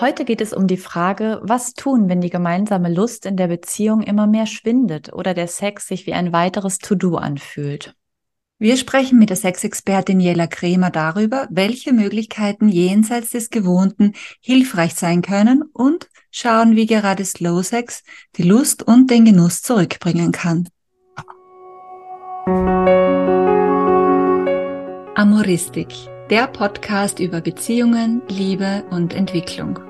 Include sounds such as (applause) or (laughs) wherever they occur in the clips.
Heute geht es um die Frage, was tun, wenn die gemeinsame Lust in der Beziehung immer mehr schwindet oder der Sex sich wie ein weiteres To-Do anfühlt. Wir sprechen mit der Sexexpertin Jella Kremer darüber, welche Möglichkeiten jenseits des Gewohnten hilfreich sein können und schauen, wie gerade Slow Sex die Lust und den Genuss zurückbringen kann. Amoristik, der Podcast über Beziehungen, Liebe und Entwicklung.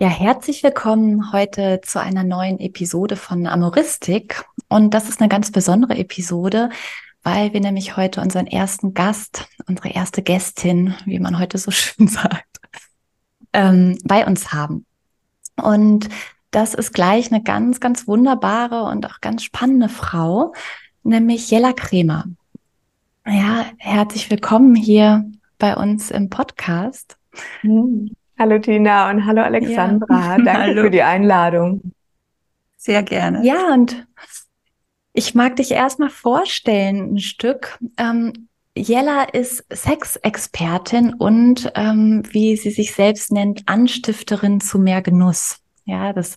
Ja, herzlich willkommen heute zu einer neuen Episode von Amoristik. Und das ist eine ganz besondere Episode, weil wir nämlich heute unseren ersten Gast, unsere erste Gästin, wie man heute so (laughs) schön sagt, ähm, bei uns haben. Und das ist gleich eine ganz, ganz wunderbare und auch ganz spannende Frau, nämlich Jella Kremer. Ja, herzlich willkommen hier bei uns im Podcast. Hm. Hallo Tina und hallo Alexandra. Ja. (laughs) Danke hallo. für die Einladung. Sehr gerne. Ja, und ich mag dich erstmal vorstellen, ein Stück. Ähm, Jella ist Sexexpertin und, ähm, wie sie sich selbst nennt, Anstifterin zu mehr Genuss. Ja, das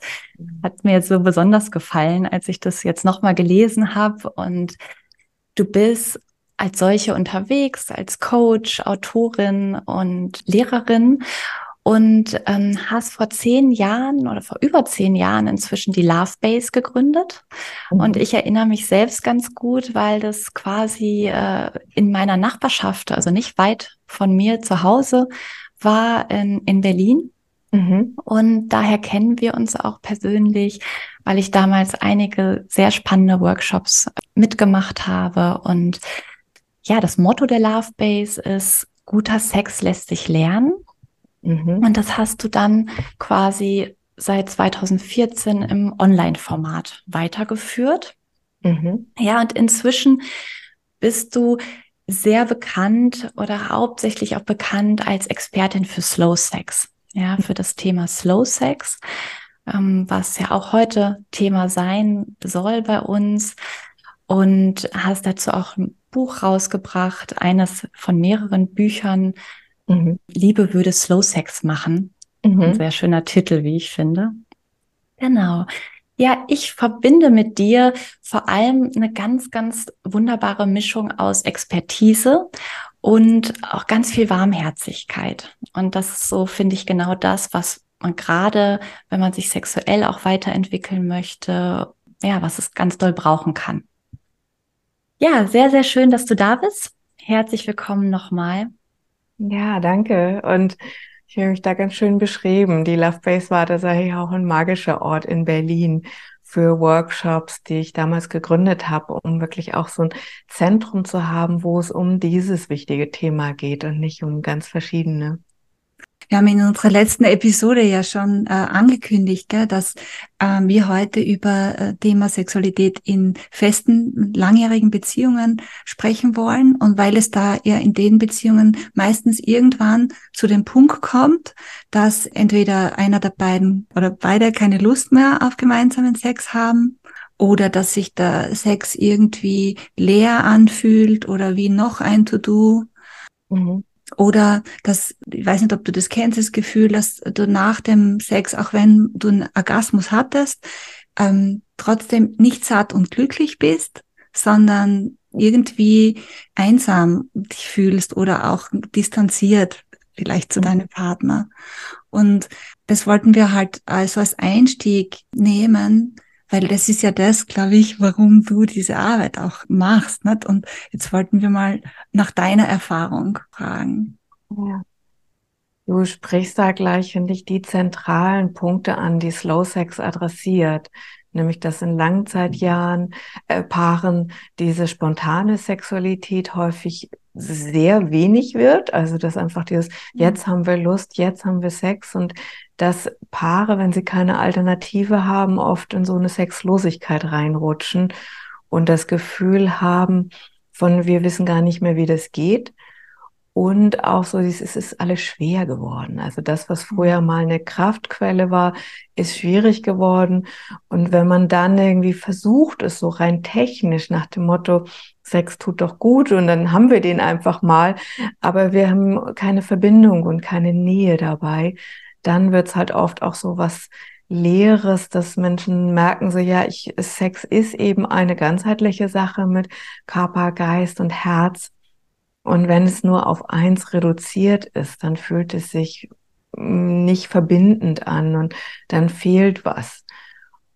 hat mir so besonders gefallen, als ich das jetzt nochmal gelesen habe. Und du bist als solche unterwegs, als Coach, Autorin und Lehrerin und ähm, hast vor zehn Jahren oder vor über zehn Jahren inzwischen die Love Base gegründet. Mhm. Und ich erinnere mich selbst ganz gut, weil das quasi äh, in meiner Nachbarschaft, also nicht weit von mir zu Hause, war in, in Berlin. Mhm. Und daher kennen wir uns auch persönlich, weil ich damals einige sehr spannende Workshops mitgemacht habe. Und ja, das Motto der Love Base ist, guter Sex lässt sich lernen. Mhm. Und das hast du dann quasi seit 2014 im Online-Format weitergeführt. Mhm. Ja, und inzwischen bist du sehr bekannt oder hauptsächlich auch bekannt als Expertin für Slow Sex. Ja, für das Thema Slow Sex, ähm, was ja auch heute Thema sein soll bei uns. Und hast dazu auch ein Buch rausgebracht, eines von mehreren Büchern, Mhm. Liebe würde Slow Sex machen. Mhm. Ein sehr schöner Titel, wie ich finde. Genau. Ja, ich verbinde mit dir vor allem eine ganz, ganz wunderbare Mischung aus Expertise und auch ganz viel Warmherzigkeit. Und das ist so, finde ich, genau das, was man gerade, wenn man sich sexuell auch weiterentwickeln möchte, ja, was es ganz doll brauchen kann. Ja, sehr, sehr schön, dass du da bist. Herzlich willkommen nochmal. Ja, danke. Und ich habe mich da ganz schön beschrieben. Die Love Base war tatsächlich auch ein magischer Ort in Berlin für Workshops, die ich damals gegründet habe, um wirklich auch so ein Zentrum zu haben, wo es um dieses wichtige Thema geht und nicht um ganz verschiedene. Wir haben in unserer letzten Episode ja schon äh, angekündigt, gell, dass äh, wir heute über äh, Thema Sexualität in festen, langjährigen Beziehungen sprechen wollen. Und weil es da ja in den Beziehungen meistens irgendwann zu dem Punkt kommt, dass entweder einer der beiden oder beide keine Lust mehr auf gemeinsamen Sex haben oder dass sich der Sex irgendwie leer anfühlt oder wie noch ein To-Do. Mhm. Oder das, ich weiß nicht, ob du das kennst, das Gefühl, dass du nach dem Sex, auch wenn du einen Orgasmus hattest, ähm, trotzdem nicht satt und glücklich bist, sondern irgendwie einsam dich fühlst oder auch distanziert vielleicht zu mhm. deinem Partner. Und das wollten wir halt also als Einstieg nehmen, weil das ist ja das, glaube ich, warum du diese Arbeit auch machst. Nicht? Und jetzt wollten wir mal nach deiner Erfahrung fragen. Ja. Du sprichst da gleich, finde ich, die zentralen Punkte an, die Slow Sex adressiert. Nämlich, dass in Langzeitjahren äh, Paaren diese spontane Sexualität häufig sehr wenig wird. Also, dass einfach dieses, mhm. jetzt haben wir Lust, jetzt haben wir Sex und dass Paare, wenn sie keine Alternative haben, oft in so eine Sexlosigkeit reinrutschen und das Gefühl haben von, wir wissen gar nicht mehr, wie das geht. Und auch so, es ist alles schwer geworden. Also das, was früher mhm. mal eine Kraftquelle war, ist schwierig geworden. Und wenn man dann irgendwie versucht, es so rein technisch nach dem Motto, Sex tut doch gut und dann haben wir den einfach mal, aber wir haben keine Verbindung und keine Nähe dabei, dann wird's halt oft auch so was Leeres, dass Menschen merken so, ja, ich, Sex ist eben eine ganzheitliche Sache mit Körper, Geist und Herz. Und wenn es nur auf eins reduziert ist, dann fühlt es sich mm, nicht verbindend an und dann fehlt was.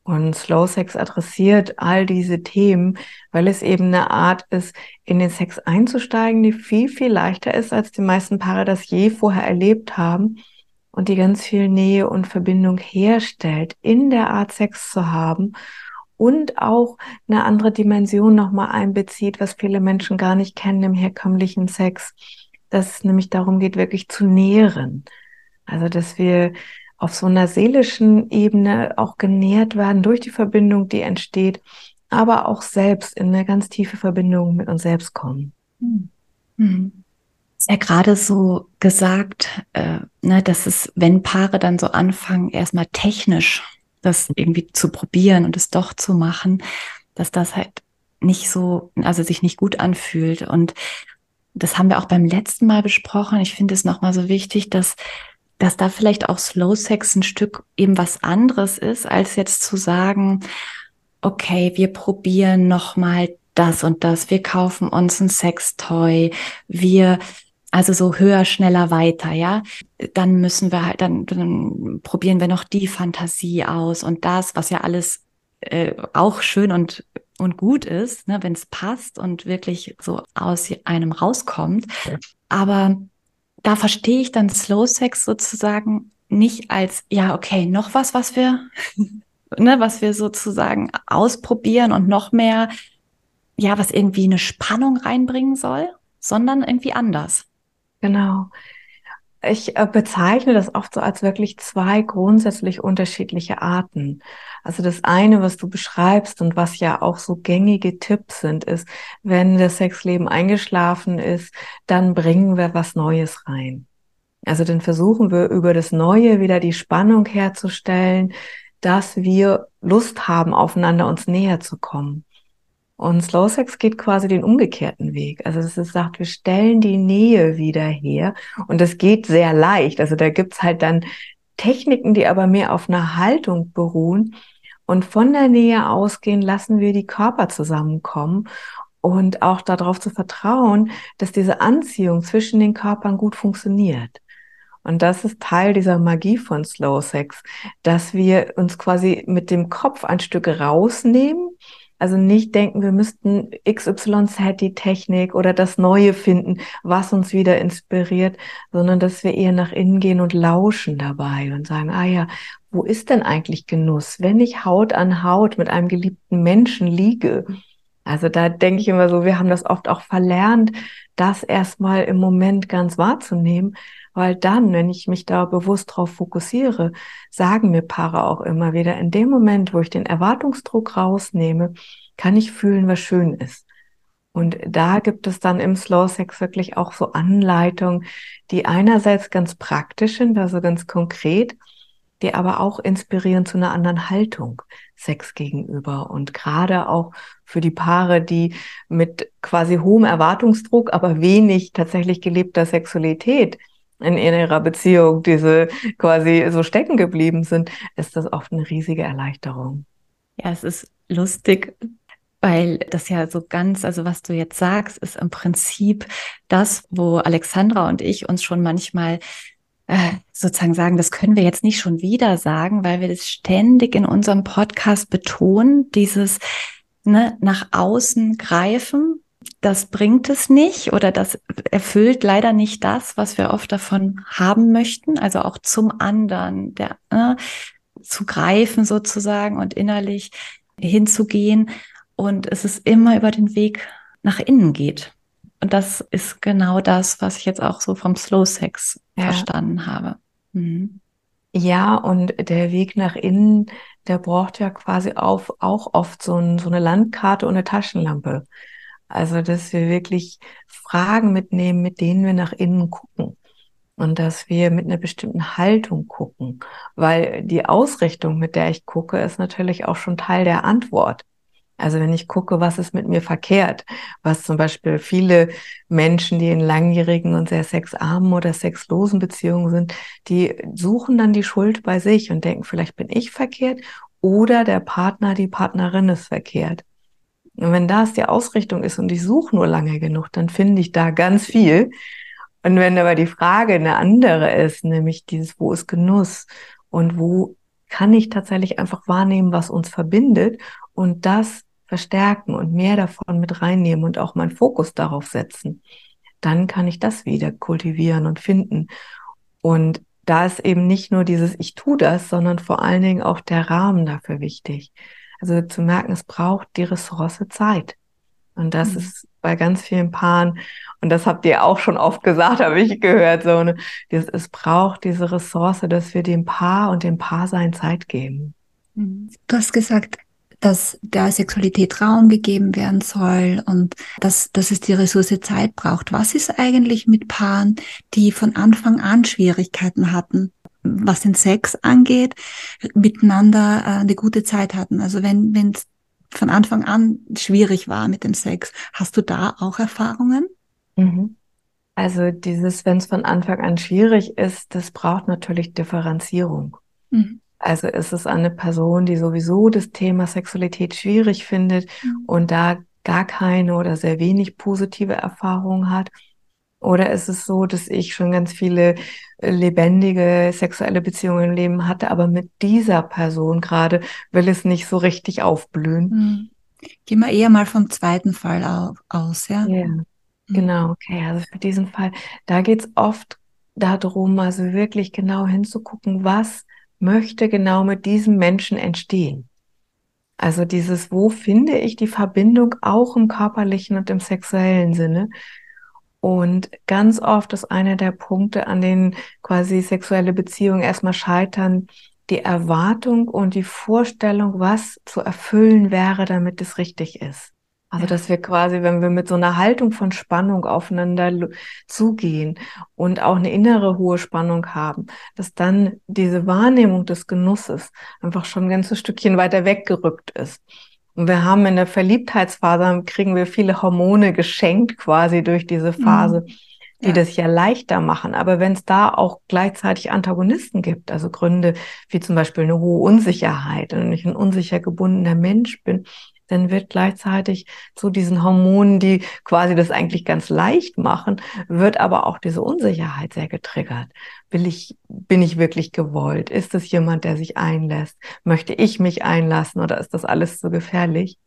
Und Slow Sex adressiert all diese Themen, weil es eben eine Art ist, in den Sex einzusteigen, die viel, viel leichter ist, als die meisten Paare das je vorher erlebt haben und die ganz viel Nähe und Verbindung herstellt, in der Art Sex zu haben und auch eine andere Dimension nochmal einbezieht, was viele Menschen gar nicht kennen im herkömmlichen Sex, dass es nämlich darum geht, wirklich zu nähren. Also, dass wir auf so einer seelischen Ebene auch genährt werden durch die Verbindung, die entsteht, aber auch selbst in eine ganz tiefe Verbindung mit uns selbst kommen. Mhm. Ja gerade so gesagt, äh, ne, dass es, wenn Paare dann so anfangen, erstmal technisch das irgendwie zu probieren und es doch zu machen, dass das halt nicht so, also sich nicht gut anfühlt. Und das haben wir auch beim letzten Mal besprochen. Ich finde es nochmal so wichtig, dass, dass da vielleicht auch Slow Sex ein Stück eben was anderes ist, als jetzt zu sagen, okay, wir probieren nochmal das und das, wir kaufen uns ein Sextoy, wir also so höher, schneller, weiter, ja. Dann müssen wir halt, dann, dann probieren wir noch die Fantasie aus und das, was ja alles äh, auch schön und und gut ist, ne, wenn es passt und wirklich so aus einem rauskommt. Aber da verstehe ich dann Slow Sex sozusagen nicht als, ja, okay, noch was, was wir, (laughs) ne, was wir sozusagen ausprobieren und noch mehr, ja, was irgendwie eine Spannung reinbringen soll, sondern irgendwie anders. Genau. Ich äh, bezeichne das oft so als wirklich zwei grundsätzlich unterschiedliche Arten. Also das eine, was du beschreibst und was ja auch so gängige Tipps sind, ist, wenn das Sexleben eingeschlafen ist, dann bringen wir was Neues rein. Also dann versuchen wir über das Neue wieder die Spannung herzustellen, dass wir Lust haben, aufeinander uns näher zu kommen. Und Slow Sex geht quasi den umgekehrten Weg. Also es sagt, wir stellen die Nähe wieder her. Und das geht sehr leicht. Also da gibt's halt dann Techniken, die aber mehr auf einer Haltung beruhen. Und von der Nähe ausgehen lassen wir die Körper zusammenkommen und auch darauf zu vertrauen, dass diese Anziehung zwischen den Körpern gut funktioniert. Und das ist Teil dieser Magie von Slow Sex, dass wir uns quasi mit dem Kopf ein Stück rausnehmen also nicht denken, wir müssten XYZ die Technik oder das Neue finden, was uns wieder inspiriert, sondern dass wir eher nach innen gehen und lauschen dabei und sagen, ah ja, wo ist denn eigentlich Genuss, wenn ich Haut an Haut mit einem geliebten Menschen liege? Also da denke ich immer so, wir haben das oft auch verlernt, das erstmal im Moment ganz wahrzunehmen, weil dann, wenn ich mich da bewusst drauf fokussiere, sagen mir Paare auch immer wieder, in dem Moment, wo ich den Erwartungsdruck rausnehme, kann ich fühlen, was schön ist. Und da gibt es dann im Slow Sex wirklich auch so Anleitungen, die einerseits ganz praktisch sind, also ganz konkret, die aber auch inspirieren zu einer anderen Haltung Sex gegenüber und gerade auch für die Paare, die mit quasi hohem Erwartungsdruck, aber wenig tatsächlich gelebter Sexualität in ihrer Beziehung, diese quasi so stecken geblieben sind, ist das oft eine riesige Erleichterung. Ja, es ist lustig, weil das ja so ganz, also was du jetzt sagst, ist im Prinzip das, wo Alexandra und ich uns schon manchmal äh, sozusagen sagen, das können wir jetzt nicht schon wieder sagen, weil wir das ständig in unserem Podcast betonen, dieses ne, nach außen greifen, das bringt es nicht oder das erfüllt leider nicht das, was wir oft davon haben möchten, also auch zum anderen, der, äh, zu greifen sozusagen und innerlich hinzugehen und es ist immer über den Weg nach innen geht. Und das ist genau das, was ich jetzt auch so vom Slow Sex ja. verstanden habe. Mhm. Ja, und der Weg nach innen, der braucht ja quasi auf, auch oft so, ein, so eine Landkarte und eine Taschenlampe. Also, dass wir wirklich Fragen mitnehmen, mit denen wir nach innen gucken. Und dass wir mit einer bestimmten Haltung gucken. Weil die Ausrichtung, mit der ich gucke, ist natürlich auch schon Teil der Antwort. Also wenn ich gucke, was ist mit mir verkehrt, was zum Beispiel viele Menschen, die in langjährigen und sehr sexarmen oder sexlosen Beziehungen sind, die suchen dann die Schuld bei sich und denken, vielleicht bin ich verkehrt oder der Partner, die Partnerin ist verkehrt. Und wenn das die Ausrichtung ist und ich suche nur lange genug, dann finde ich da ganz viel. Und wenn aber die Frage eine andere ist, nämlich dieses, wo ist Genuss und wo kann ich tatsächlich einfach wahrnehmen, was uns verbindet und das verstärken und mehr davon mit reinnehmen und auch meinen Fokus darauf setzen, dann kann ich das wieder kultivieren und finden. Und da ist eben nicht nur dieses Ich tu das, sondern vor allen Dingen auch der Rahmen dafür wichtig. Also zu merken, es braucht die Ressource Zeit. Und das mhm. ist bei ganz vielen Paaren, und das habt ihr auch schon oft gesagt, (laughs) habe ich gehört, so, ne, es braucht diese Ressource, dass wir dem Paar und dem Paarsein Zeit geben. Mhm. Du hast gesagt, dass der Sexualität Raum gegeben werden soll und dass, dass es die Ressource Zeit braucht. Was ist eigentlich mit Paaren, die von Anfang an Schwierigkeiten hatten, was den Sex angeht, miteinander äh, eine gute Zeit hatten? Also wenn wenn von Anfang an schwierig war mit dem Sex, hast du da auch Erfahrungen? Mhm. Also dieses, wenn es von Anfang an schwierig ist, das braucht natürlich Differenzierung. Mhm. Also ist es eine Person, die sowieso das Thema Sexualität schwierig findet mhm. und da gar keine oder sehr wenig positive Erfahrungen hat? Oder ist es so, dass ich schon ganz viele äh, lebendige sexuelle Beziehungen im Leben hatte, aber mit dieser Person gerade will es nicht so richtig aufblühen? Mhm. Gehen wir eher mal vom zweiten Fall aus, ja? Ja, mhm. genau, okay. Also für diesen Fall, da geht es oft darum, also wirklich genau hinzugucken, was möchte genau mit diesem Menschen entstehen. Also dieses, wo finde ich die Verbindung auch im körperlichen und im sexuellen Sinne? Und ganz oft ist einer der Punkte, an denen quasi sexuelle Beziehungen erstmal scheitern, die Erwartung und die Vorstellung, was zu erfüllen wäre, damit es richtig ist. Also, dass wir quasi, wenn wir mit so einer Haltung von Spannung aufeinander zugehen und auch eine innere hohe Spannung haben, dass dann diese Wahrnehmung des Genusses einfach schon ein ganzes Stückchen weiter weggerückt ist. Und wir haben in der Verliebtheitsphase, kriegen wir viele Hormone geschenkt quasi durch diese Phase. Mhm die ja. das ja leichter machen. Aber wenn es da auch gleichzeitig Antagonisten gibt, also Gründe wie zum Beispiel eine hohe Unsicherheit und ich ein unsicher gebundener Mensch bin, dann wird gleichzeitig zu diesen Hormonen, die quasi das eigentlich ganz leicht machen, wird aber auch diese Unsicherheit sehr getriggert. Will ich, bin ich wirklich gewollt? Ist es jemand, der sich einlässt? Möchte ich mich einlassen oder ist das alles zu gefährlich?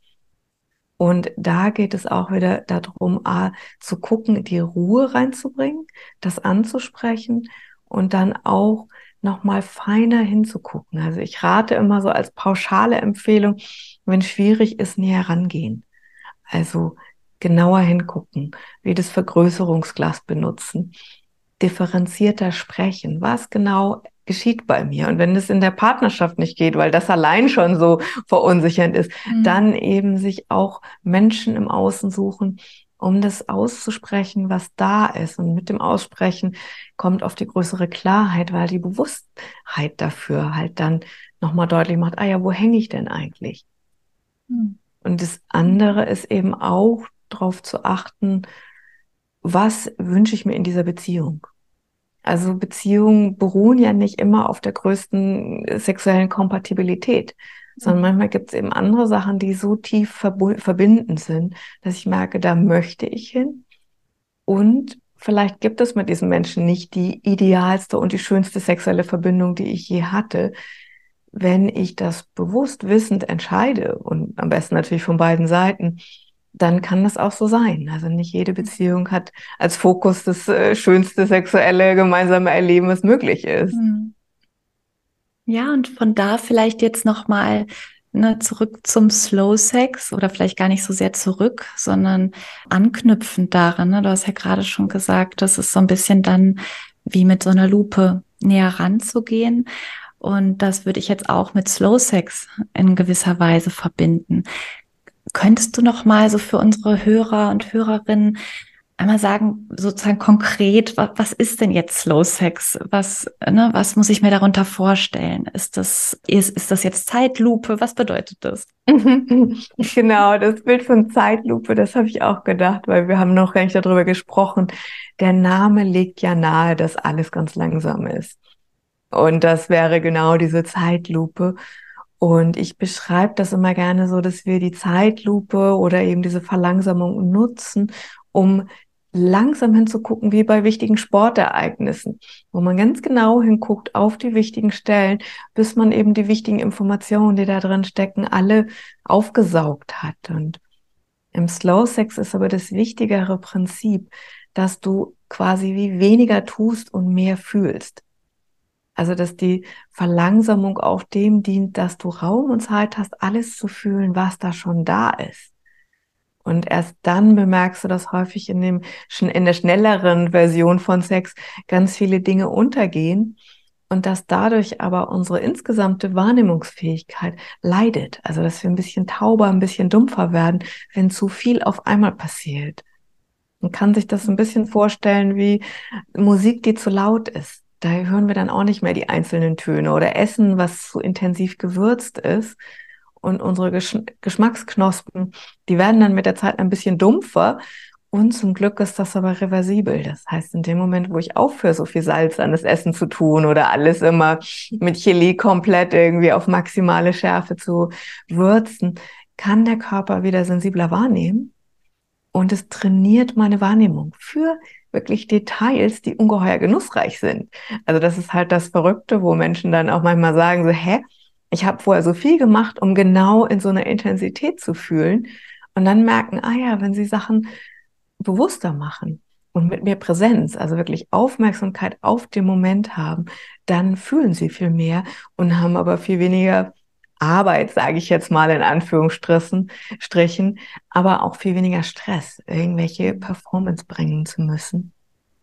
Und da geht es auch wieder darum, A, zu gucken, die Ruhe reinzubringen, das anzusprechen und dann auch nochmal feiner hinzugucken. Also ich rate immer so als pauschale Empfehlung, wenn schwierig ist, näher rangehen. Also genauer hingucken, wie das Vergrößerungsglas benutzen, differenzierter sprechen. Was genau geschieht bei mir? Und wenn es in der Partnerschaft nicht geht, weil das allein schon so verunsichernd ist, mhm. dann eben sich auch Menschen im Außen suchen, um das auszusprechen, was da ist. Und mit dem Aussprechen kommt auf die größere Klarheit, weil die Bewusstheit dafür halt dann nochmal deutlich macht, ah ja, wo hänge ich denn eigentlich? Hm. Und das andere ist eben auch darauf zu achten, was wünsche ich mir in dieser Beziehung? Also Beziehungen beruhen ja nicht immer auf der größten sexuellen Kompatibilität, sondern manchmal gibt es eben andere Sachen, die so tief verbindend sind, dass ich merke, da möchte ich hin. Und vielleicht gibt es mit diesem Menschen nicht die idealste und die schönste sexuelle Verbindung, die ich je hatte. Wenn ich das bewusst wissend entscheide und am besten natürlich von beiden Seiten, dann kann das auch so sein. Also nicht jede Beziehung hat als Fokus das äh, schönste sexuelle gemeinsame Erleben, was möglich ist. Mhm. Ja, und von da vielleicht jetzt nochmal ne, zurück zum Slow Sex oder vielleicht gar nicht so sehr zurück, sondern anknüpfend daran. Ne? Du hast ja gerade schon gesagt, das ist so ein bisschen dann wie mit so einer Lupe näher ranzugehen. Und das würde ich jetzt auch mit Slow Sex in gewisser Weise verbinden. Könntest du noch mal so für unsere Hörer und Hörerinnen einmal sagen, sozusagen konkret, was, was ist denn jetzt Slow Sex? Was, ne, was muss ich mir darunter vorstellen? Ist das, ist, ist das jetzt Zeitlupe? Was bedeutet das? (laughs) genau, das Bild von Zeitlupe, das habe ich auch gedacht, weil wir haben noch gar nicht darüber gesprochen. Der Name legt ja nahe, dass alles ganz langsam ist. Und das wäre genau diese Zeitlupe. Und ich beschreibe das immer gerne so, dass wir die Zeitlupe oder eben diese Verlangsamung nutzen, um langsam hinzugucken, wie bei wichtigen Sportereignissen, wo man ganz genau hinguckt auf die wichtigen Stellen, bis man eben die wichtigen Informationen, die da drin stecken, alle aufgesaugt hat. Und im Slow Sex ist aber das wichtigere Prinzip, dass du quasi wie weniger tust und mehr fühlst. Also, dass die Verlangsamung auch dem dient, dass du Raum und Zeit hast, alles zu fühlen, was da schon da ist. Und erst dann bemerkst du, dass häufig in dem, in der schnelleren Version von Sex ganz viele Dinge untergehen und dass dadurch aber unsere insgesamte Wahrnehmungsfähigkeit leidet. Also, dass wir ein bisschen tauber, ein bisschen dumpfer werden, wenn zu viel auf einmal passiert. Man kann sich das ein bisschen vorstellen wie Musik, die zu laut ist. Da hören wir dann auch nicht mehr die einzelnen Töne oder Essen, was zu intensiv gewürzt ist und unsere Gesch Geschmacksknospen, die werden dann mit der Zeit ein bisschen dumpfer. Und zum Glück ist das aber reversibel. Das heißt, in dem Moment, wo ich aufhöre, so viel Salz an das Essen zu tun oder alles immer mit Chili komplett irgendwie auf maximale Schärfe zu würzen, kann der Körper wieder sensibler wahrnehmen. Und es trainiert meine Wahrnehmung für wirklich Details, die ungeheuer genussreich sind. Also das ist halt das Verrückte, wo Menschen dann auch manchmal sagen so, hä, ich habe vorher so viel gemacht, um genau in so einer Intensität zu fühlen und dann merken, ah ja, wenn sie Sachen bewusster machen und mit mehr Präsenz, also wirklich Aufmerksamkeit auf den Moment haben, dann fühlen sie viel mehr und haben aber viel weniger Arbeit, sage ich jetzt mal in Anführungsstrichen, Strichen, aber auch viel weniger Stress, irgendwelche Performance bringen zu müssen.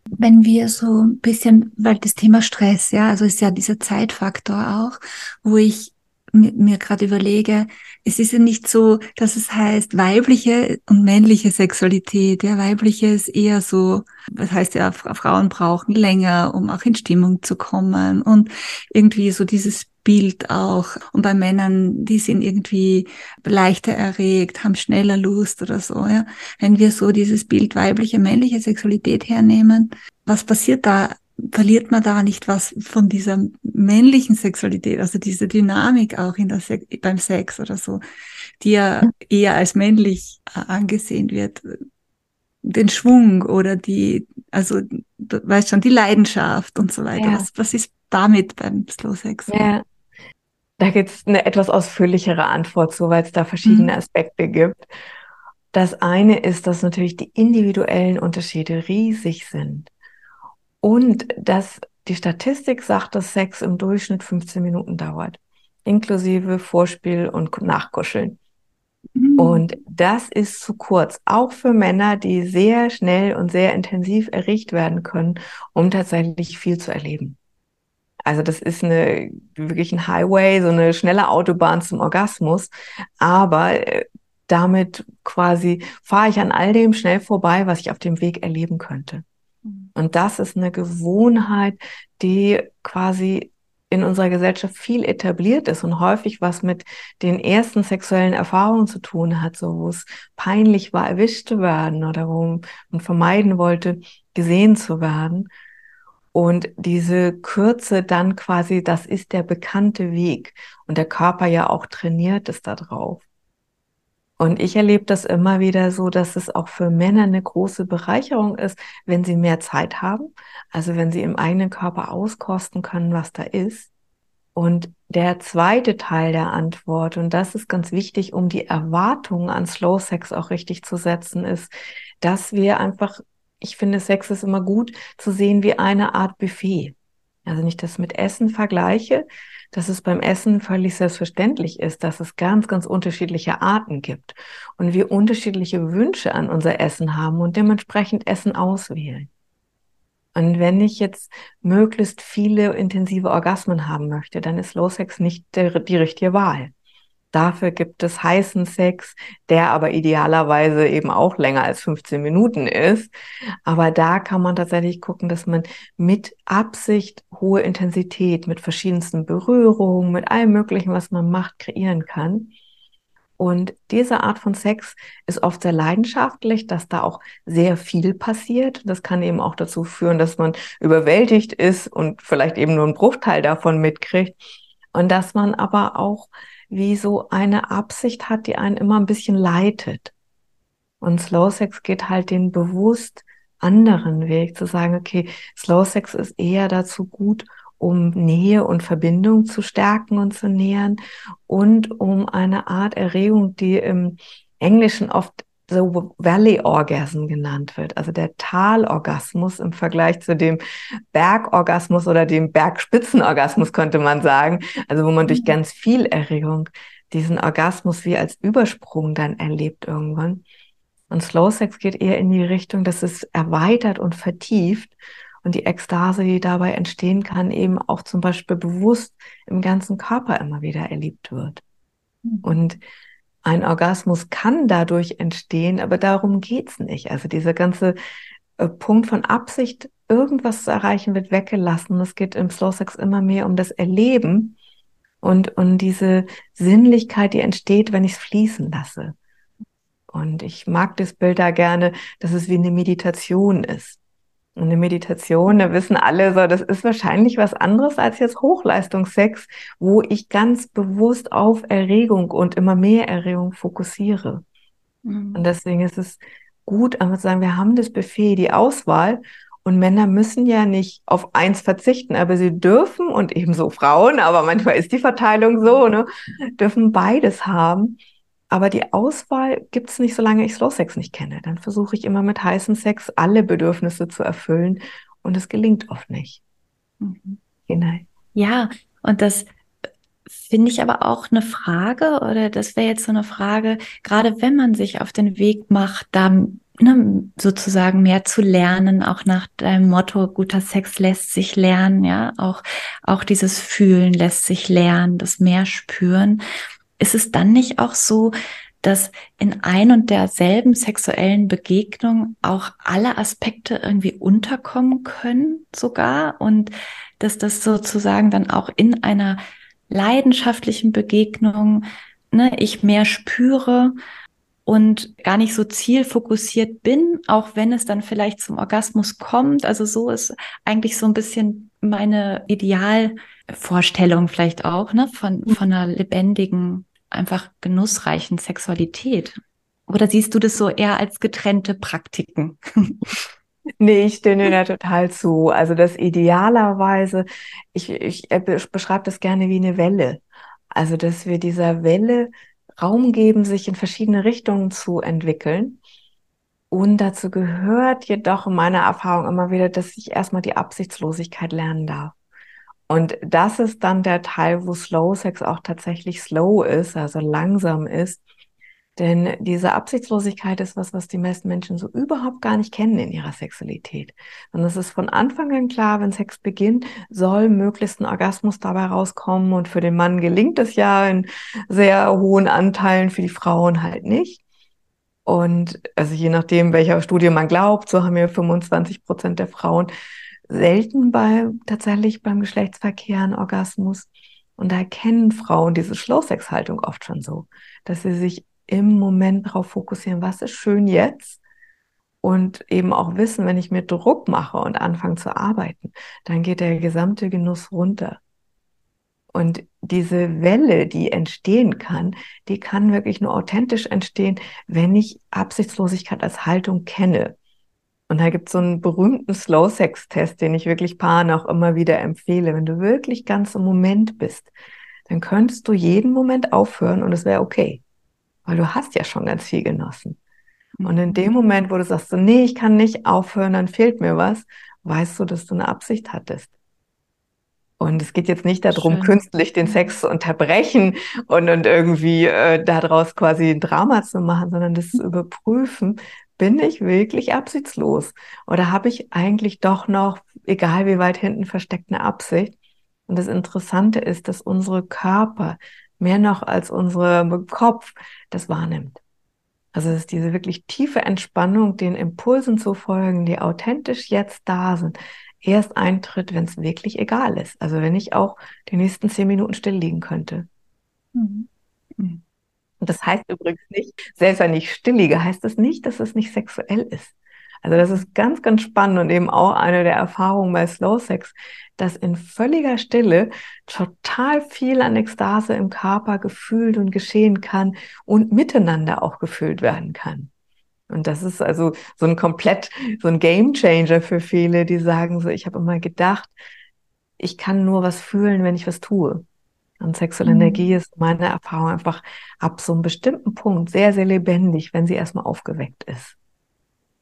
Wenn wir so ein bisschen, weil das Thema Stress, ja, also ist ja dieser Zeitfaktor auch, wo ich mir gerade überlege, es ist ja nicht so, dass es heißt weibliche und männliche Sexualität. Ja, weibliche ist eher so, was heißt ja, Frauen brauchen länger, um auch in Stimmung zu kommen und irgendwie so dieses Bild auch. Und bei Männern, die sind irgendwie leichter erregt, haben schneller Lust oder so. Ja, wenn wir so dieses Bild weibliche, männliche Sexualität hernehmen, was passiert da verliert man da nicht was von dieser männlichen Sexualität, also diese Dynamik auch in der Se beim Sex oder so, die ja eher als männlich äh, angesehen wird. Den Schwung oder die, also, du weißt schon, die Leidenschaft und so weiter. Ja. Was, was ist damit beim Slow Sex? Ja. Da gibt es eine etwas ausführlichere Antwort zu, weil es da verschiedene mhm. Aspekte gibt. Das eine ist, dass natürlich die individuellen Unterschiede riesig sind. Und dass die Statistik sagt, dass Sex im Durchschnitt 15 Minuten dauert, inklusive Vorspiel und Nachkuscheln. Mhm. Und das ist zu kurz, auch für Männer, die sehr schnell und sehr intensiv erregt werden können, um tatsächlich viel zu erleben. Also das ist eine wirklich ein Highway, so eine schnelle Autobahn zum Orgasmus, aber äh, damit quasi fahre ich an all dem schnell vorbei, was ich auf dem Weg erleben könnte. Und das ist eine Gewohnheit, die quasi in unserer Gesellschaft viel etabliert ist und häufig was mit den ersten sexuellen Erfahrungen zu tun hat, so wo es peinlich war, erwischt zu werden oder wo man vermeiden wollte, gesehen zu werden. Und diese Kürze dann quasi, das ist der bekannte Weg und der Körper ja auch trainiert ist da drauf. Und ich erlebe das immer wieder so, dass es auch für Männer eine große Bereicherung ist, wenn sie mehr Zeit haben. Also wenn sie im eigenen Körper auskosten können, was da ist. Und der zweite Teil der Antwort, und das ist ganz wichtig, um die Erwartungen an Slow Sex auch richtig zu setzen, ist, dass wir einfach, ich finde, Sex ist immer gut zu sehen wie eine Art Buffet. Also nicht das mit Essen vergleiche, dass es beim Essen völlig selbstverständlich ist, dass es ganz, ganz unterschiedliche Arten gibt und wir unterschiedliche Wünsche an unser Essen haben und dementsprechend Essen auswählen. Und wenn ich jetzt möglichst viele intensive Orgasmen haben möchte, dann ist Slow Sex nicht die richtige Wahl. Dafür gibt es heißen Sex, der aber idealerweise eben auch länger als 15 Minuten ist. Aber da kann man tatsächlich gucken, dass man mit Absicht hohe Intensität, mit verschiedensten Berührungen, mit allem Möglichen, was man macht, kreieren kann. Und diese Art von Sex ist oft sehr leidenschaftlich, dass da auch sehr viel passiert. Das kann eben auch dazu führen, dass man überwältigt ist und vielleicht eben nur einen Bruchteil davon mitkriegt. Und dass man aber auch wie so eine Absicht hat, die einen immer ein bisschen leitet. Und Slow Sex geht halt den bewusst anderen Weg, zu sagen, okay, Slow Sex ist eher dazu gut, um Nähe und Verbindung zu stärken und zu nähern und um eine Art Erregung, die im Englischen oft so Valley Orgasm genannt wird, also der Talorgasmus im Vergleich zu dem Bergorgasmus oder dem Bergspitzenorgasmus könnte man sagen, also wo man durch mhm. ganz viel Erregung diesen Orgasmus wie als Übersprung dann erlebt irgendwann. Und Slow Sex geht eher in die Richtung, dass es erweitert und vertieft und die Ekstase, die dabei entstehen kann, eben auch zum Beispiel bewusst im ganzen Körper immer wieder erlebt wird. Mhm. Und ein Orgasmus kann dadurch entstehen, aber darum geht's nicht. Also dieser ganze äh, Punkt von Absicht, irgendwas zu erreichen, wird weggelassen. Es geht im Slow Sex immer mehr um das Erleben und, und diese Sinnlichkeit, die entsteht, wenn ich es fließen lasse. Und ich mag das Bild da gerne, dass es wie eine Meditation ist. Eine Meditation, da wissen alle so, das ist wahrscheinlich was anderes als jetzt Hochleistungssex, wo ich ganz bewusst auf Erregung und immer mehr Erregung fokussiere. Mhm. Und deswegen ist es gut, einfach zu sagen, wir haben das Buffet, die Auswahl und Männer müssen ja nicht auf eins verzichten, aber sie dürfen und ebenso Frauen, aber manchmal ist die Verteilung so, ne, dürfen beides haben. Aber die Auswahl gibt es nicht, solange ich Slow Sex nicht kenne. Dann versuche ich immer mit heißem Sex alle Bedürfnisse zu erfüllen und es gelingt oft nicht. Mhm. Genau. Ja, und das finde ich aber auch eine Frage oder das wäre jetzt so eine Frage, gerade wenn man sich auf den Weg macht, da ne, sozusagen mehr zu lernen, auch nach deinem Motto, guter Sex lässt sich lernen, ja, auch, auch dieses Fühlen lässt sich lernen, das mehr spüren ist es dann nicht auch so, dass in ein und derselben sexuellen Begegnung auch alle Aspekte irgendwie unterkommen können sogar? Und dass das sozusagen dann auch in einer leidenschaftlichen Begegnung ne, ich mehr spüre und gar nicht so zielfokussiert bin, auch wenn es dann vielleicht zum Orgasmus kommt. Also so ist eigentlich so ein bisschen meine Idealvorstellung vielleicht auch, ne, von, mhm. von einer lebendigen, einfach genussreichen Sexualität. Oder siehst du das so eher als getrennte Praktiken? (laughs) Nee, ich stimme da total zu. Also das idealerweise, ich, ich beschreibe das gerne wie eine Welle. Also, dass wir dieser Welle Raum geben, sich in verschiedene Richtungen zu entwickeln. Und dazu gehört jedoch in meiner Erfahrung immer wieder, dass ich erstmal die Absichtslosigkeit lernen darf. Und das ist dann der Teil, wo Slow Sex auch tatsächlich slow ist, also langsam ist. Denn diese Absichtslosigkeit ist was, was die meisten Menschen so überhaupt gar nicht kennen in ihrer Sexualität. Und es ist von Anfang an klar, wenn Sex beginnt, soll möglichst ein Orgasmus dabei rauskommen. Und für den Mann gelingt es ja in sehr hohen Anteilen, für die Frauen halt nicht. Und also je nachdem, welcher Studie man glaubt, so haben wir 25 Prozent der Frauen selten bei, tatsächlich beim Geschlechtsverkehr einen Orgasmus. Und da erkennen Frauen diese Schlowsex-Haltung oft schon so, dass sie sich im Moment darauf fokussieren, was ist schön jetzt und eben auch wissen, wenn ich mir Druck mache und anfange zu arbeiten, dann geht der gesamte Genuss runter. Und diese Welle, die entstehen kann, die kann wirklich nur authentisch entstehen, wenn ich Absichtslosigkeit als Haltung kenne. Und da gibt es so einen berühmten Slow-Sex-Test, den ich wirklich Paaren auch immer wieder empfehle. Wenn du wirklich ganz im Moment bist, dann könntest du jeden Moment aufhören und es wäre okay weil du hast ja schon ganz viel genossen. Und in dem mhm. Moment, wo du sagst, so, nee, ich kann nicht aufhören, dann fehlt mir was, weißt du, dass du eine Absicht hattest. Und es geht jetzt nicht darum, Schön. künstlich den Sex zu unterbrechen und, und irgendwie äh, daraus quasi ein Drama zu machen, sondern das zu überprüfen, bin ich wirklich absichtslos? Oder habe ich eigentlich doch noch, egal wie weit hinten versteckt, eine Absicht? Und das Interessante ist, dass unsere Körper mehr noch als unsere Kopf das wahrnimmt. Also es ist diese wirklich tiefe Entspannung, den Impulsen zu folgen, die authentisch jetzt da sind, erst eintritt, wenn es wirklich egal ist. Also wenn ich auch die nächsten zehn Minuten still liegen könnte. Mhm. Mhm. Und das heißt übrigens nicht, selbst wenn ich still liege, heißt das nicht, dass es nicht sexuell ist. Also das ist ganz, ganz spannend und eben auch eine der Erfahrungen bei Slow Sex, dass in völliger Stille total viel an Ekstase im Körper gefühlt und geschehen kann und miteinander auch gefühlt werden kann. Und das ist also so ein komplett, so ein Game Changer für viele, die sagen so, ich habe immer gedacht, ich kann nur was fühlen, wenn ich was tue. Und sexuelle mhm. Energie ist meine Erfahrung einfach ab so einem bestimmten Punkt sehr, sehr lebendig, wenn sie erstmal aufgeweckt ist.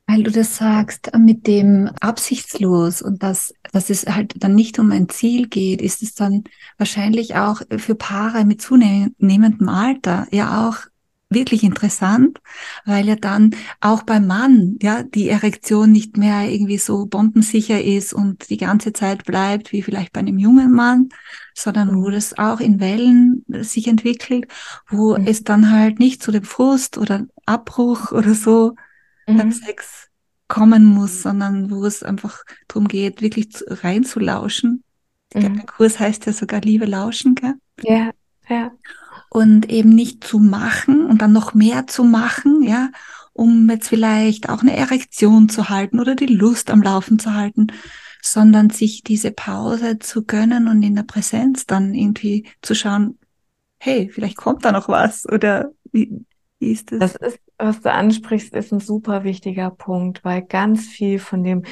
Weil du das sagst mit dem absichtslos und dass, dass es halt dann nicht um ein Ziel geht, ist es dann wahrscheinlich auch für Paare mit zunehmendem Alter ja auch wirklich interessant, weil ja dann auch beim Mann ja die Erektion nicht mehr irgendwie so bombensicher ist und die ganze Zeit bleibt wie vielleicht bei einem jungen Mann, sondern wo das auch in Wellen sich entwickelt, wo mhm. es dann halt nicht zu dem Frust oder Abbruch oder so mhm. beim Sex kommen muss, sondern wo es einfach darum geht, wirklich reinzulauschen. Mhm. Der Kurs heißt ja sogar Liebe lauschen, gell? Ja, ja und eben nicht zu machen und dann noch mehr zu machen, ja, um jetzt vielleicht auch eine Erektion zu halten oder die Lust am Laufen zu halten, sondern sich diese Pause zu gönnen und in der Präsenz dann irgendwie zu schauen, hey, vielleicht kommt da noch was oder wie, wie ist das? Das ist, was du ansprichst, ist ein super wichtiger Punkt, weil ganz viel von dem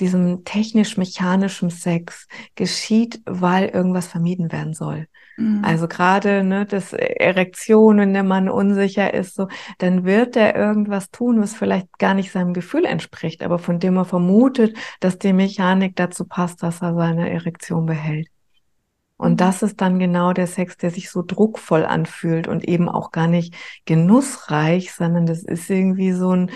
diesem technisch-mechanischen Sex geschieht, weil irgendwas vermieden werden soll. Mhm. Also gerade ne, das Erektion, wenn der Mann unsicher ist, so, dann wird er irgendwas tun, was vielleicht gar nicht seinem Gefühl entspricht, aber von dem er vermutet, dass die Mechanik dazu passt, dass er seine Erektion behält. Und mhm. das ist dann genau der Sex, der sich so druckvoll anfühlt und eben auch gar nicht genussreich, sondern das ist irgendwie so ein,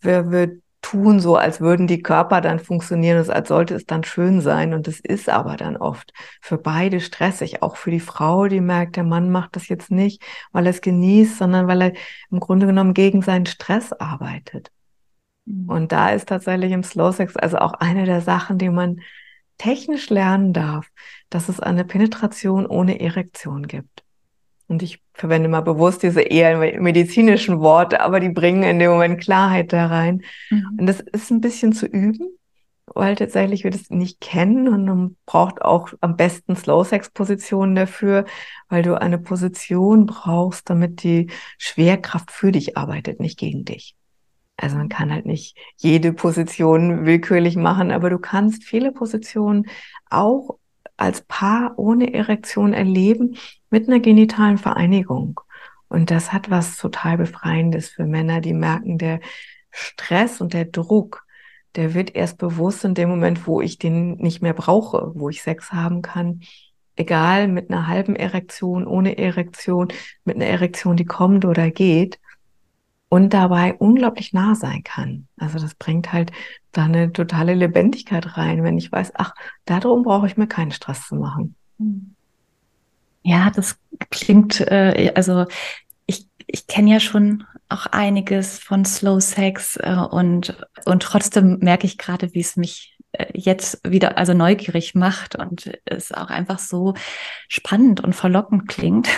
wir, wir tun so, als würden die Körper dann funktionieren, als sollte es dann schön sein. Und es ist aber dann oft für beide stressig, auch für die Frau, die merkt, der Mann macht das jetzt nicht, weil er es genießt, sondern weil er im Grunde genommen gegen seinen Stress arbeitet. Mhm. Und da ist tatsächlich im Slow Sex also auch eine der Sachen, die man technisch lernen darf, dass es eine Penetration ohne Erektion gibt. Und ich verwende mal bewusst diese eher medizinischen Worte, aber die bringen in dem Moment Klarheit da rein. Mhm. Und das ist ein bisschen zu üben, weil tatsächlich wir das nicht kennen und man braucht auch am besten Slow-Sex-Positionen dafür, weil du eine Position brauchst, damit die Schwerkraft für dich arbeitet, nicht gegen dich. Also man kann halt nicht jede Position willkürlich machen, aber du kannst viele Positionen auch als Paar ohne Erektion erleben mit einer genitalen Vereinigung. Und das hat was total Befreiendes für Männer, die merken, der Stress und der Druck, der wird erst bewusst in dem Moment, wo ich den nicht mehr brauche, wo ich Sex haben kann. Egal, mit einer halben Erektion, ohne Erektion, mit einer Erektion, die kommt oder geht und dabei unglaublich nah sein kann. Also das bringt halt da eine totale Lebendigkeit rein, wenn ich weiß, ach, darum brauche ich mir keinen Stress zu machen. Ja, das klingt, äh, also ich, ich kenne ja schon auch einiges von Slow Sex äh, und, und trotzdem merke ich gerade, wie es mich äh, jetzt wieder also neugierig macht und es auch einfach so spannend und verlockend klingt.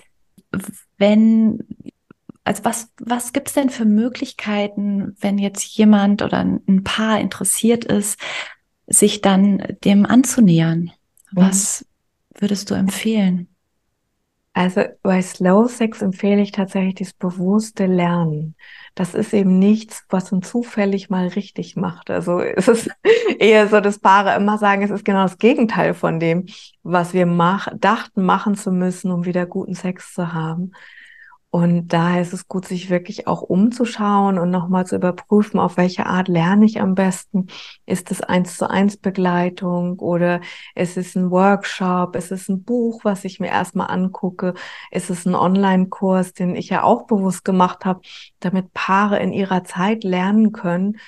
(laughs) Wenn also was, was gibt's denn für Möglichkeiten, wenn jetzt jemand oder ein Paar interessiert ist, sich dann dem anzunähern? Mhm. Was mhm. würdest du empfehlen? Also bei Slow Sex empfehle ich tatsächlich das bewusste Lernen. Das ist eben nichts, was uns zufällig mal richtig macht. Also (laughs) es ist eher so, dass Paare immer sagen, es ist genau das Gegenteil von dem, was wir mach, dachten machen zu müssen, um wieder guten Sex zu haben. Und daher ist es gut, sich wirklich auch umzuschauen und nochmal zu überprüfen, auf welche Art lerne ich am besten. Ist es eins zu eins Begleitung oder ist es ein Workshop? Ist es ein Buch, was ich mir erstmal angucke? Ist es ein Online-Kurs, den ich ja auch bewusst gemacht habe, damit Paare in ihrer Zeit lernen können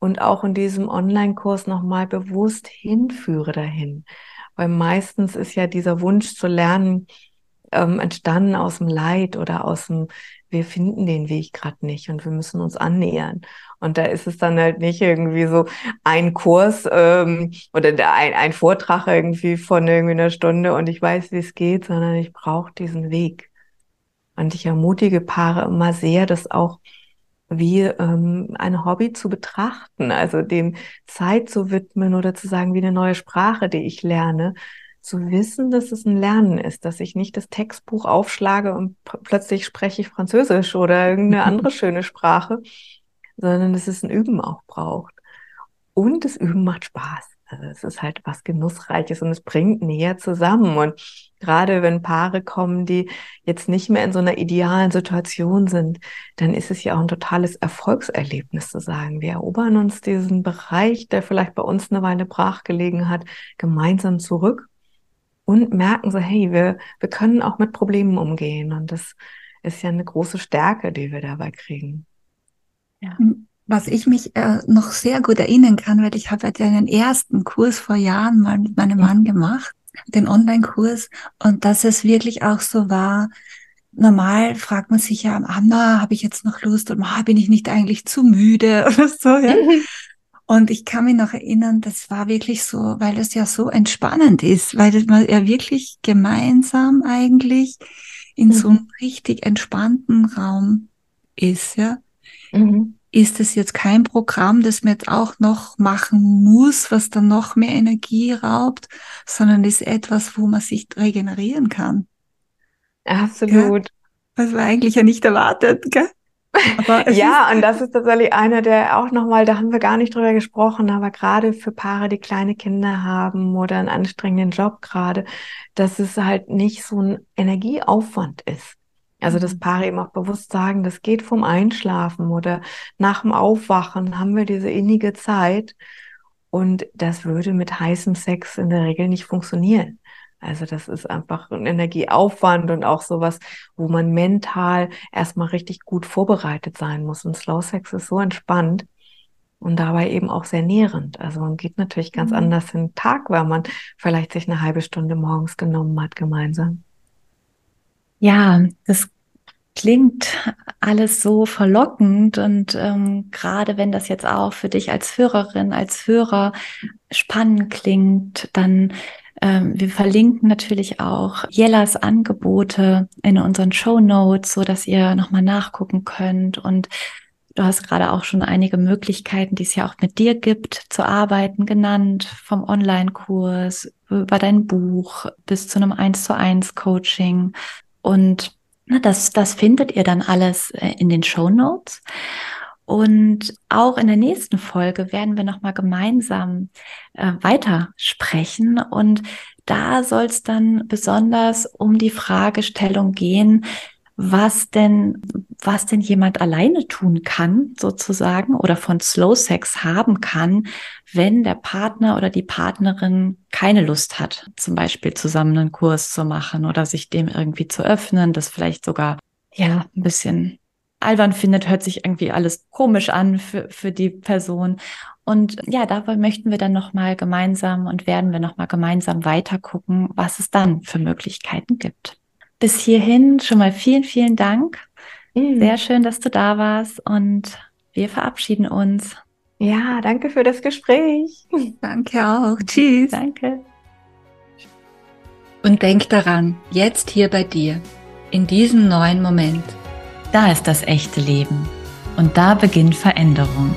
und auch in diesem Online-Kurs nochmal bewusst hinführe dahin. Weil meistens ist ja dieser Wunsch zu lernen, ähm, entstanden aus dem Leid oder aus dem, wir finden den Weg gerade nicht und wir müssen uns annähern. Und da ist es dann halt nicht irgendwie so ein Kurs ähm, oder ein, ein Vortrag irgendwie von irgendwie einer Stunde und ich weiß, wie es geht, sondern ich brauche diesen Weg. Und ich ermutige Paare immer sehr, das auch wie ähm, ein Hobby zu betrachten, also dem Zeit zu widmen oder zu sagen, wie eine neue Sprache, die ich lerne, zu wissen, dass es ein Lernen ist, dass ich nicht das Textbuch aufschlage und plötzlich spreche ich Französisch oder irgendeine (laughs) andere schöne Sprache, sondern dass es ein Üben auch braucht. Und das Üben macht Spaß. Also es ist halt was Genussreiches und es bringt näher zusammen. Und gerade wenn Paare kommen, die jetzt nicht mehr in so einer idealen Situation sind, dann ist es ja auch ein totales Erfolgserlebnis zu sagen, wir erobern uns diesen Bereich, der vielleicht bei uns eine Weile brach gelegen hat, gemeinsam zurück und merken so, hey, wir, wir können auch mit Problemen umgehen. Und das ist ja eine große Stärke, die wir dabei kriegen. Ja. Was ich mich äh, noch sehr gut erinnern kann, weil ich habe ja den ersten Kurs vor Jahren mal mit meinem ja. Mann gemacht, den Online-Kurs, und dass es wirklich auch so war, normal fragt man sich ja, Anna, habe ich jetzt noch Lust und ah, bin ich nicht eigentlich zu müde (laughs) oder so, ja. (laughs) Und ich kann mich noch erinnern, das war wirklich so, weil es ja so entspannend ist, weil man ja wirklich gemeinsam eigentlich in mhm. so einem richtig entspannten Raum ist, ja. Mhm. Ist es jetzt kein Programm, das man jetzt auch noch machen muss, was dann noch mehr Energie raubt, sondern ist etwas, wo man sich regenerieren kann. Absolut. Ja? Was man eigentlich ja nicht erwartet, gell? Ja, und das ist tatsächlich einer, der auch nochmal, da haben wir gar nicht drüber gesprochen, aber gerade für Paare, die kleine Kinder haben oder einen anstrengenden Job gerade, dass es halt nicht so ein Energieaufwand ist. Also, dass mhm. Paare eben auch bewusst sagen, das geht vom Einschlafen oder nach dem Aufwachen haben wir diese innige Zeit. Und das würde mit heißem Sex in der Regel nicht funktionieren. Also das ist einfach ein Energieaufwand und auch sowas, wo man mental erstmal richtig gut vorbereitet sein muss. Und Slow Sex ist so entspannt und dabei eben auch sehr nährend. Also man geht natürlich ganz mhm. anders in den Tag, weil man vielleicht sich eine halbe Stunde morgens genommen hat gemeinsam. Ja, das klingt alles so verlockend und ähm, gerade wenn das jetzt auch für dich als Führerin, als Führer spannend klingt, dann ähm, wir verlinken natürlich auch Jellas Angebote in unseren Show Notes, so dass ihr nochmal nachgucken könnt. Und du hast gerade auch schon einige Möglichkeiten, die es ja auch mit dir gibt, zu arbeiten genannt, vom Online-Kurs über dein Buch bis zu einem 1 zu 1 Coaching. Und das, das findet ihr dann alles äh, in den Show Notes. Und auch in der nächsten Folge werden wir nochmal gemeinsam äh, weiter sprechen. Und da soll es dann besonders um die Fragestellung gehen, was denn, was denn jemand alleine tun kann, sozusagen, oder von Slow Sex haben kann, wenn der Partner oder die Partnerin keine Lust hat, zum Beispiel zusammen einen Kurs zu machen oder sich dem irgendwie zu öffnen, das vielleicht sogar, ja, ein bisschen albern findet, hört sich irgendwie alles komisch an für, für die Person. Und ja, dabei möchten wir dann nochmal gemeinsam und werden wir nochmal gemeinsam weiter gucken, was es dann für Möglichkeiten gibt. Bis hierhin schon mal vielen, vielen Dank. Mhm. Sehr schön, dass du da warst und wir verabschieden uns. Ja, danke für das Gespräch. Danke auch. Tschüss. Danke. Und denk daran, jetzt hier bei dir, in diesem neuen Moment da ist das echte Leben. Und da beginnt Veränderung.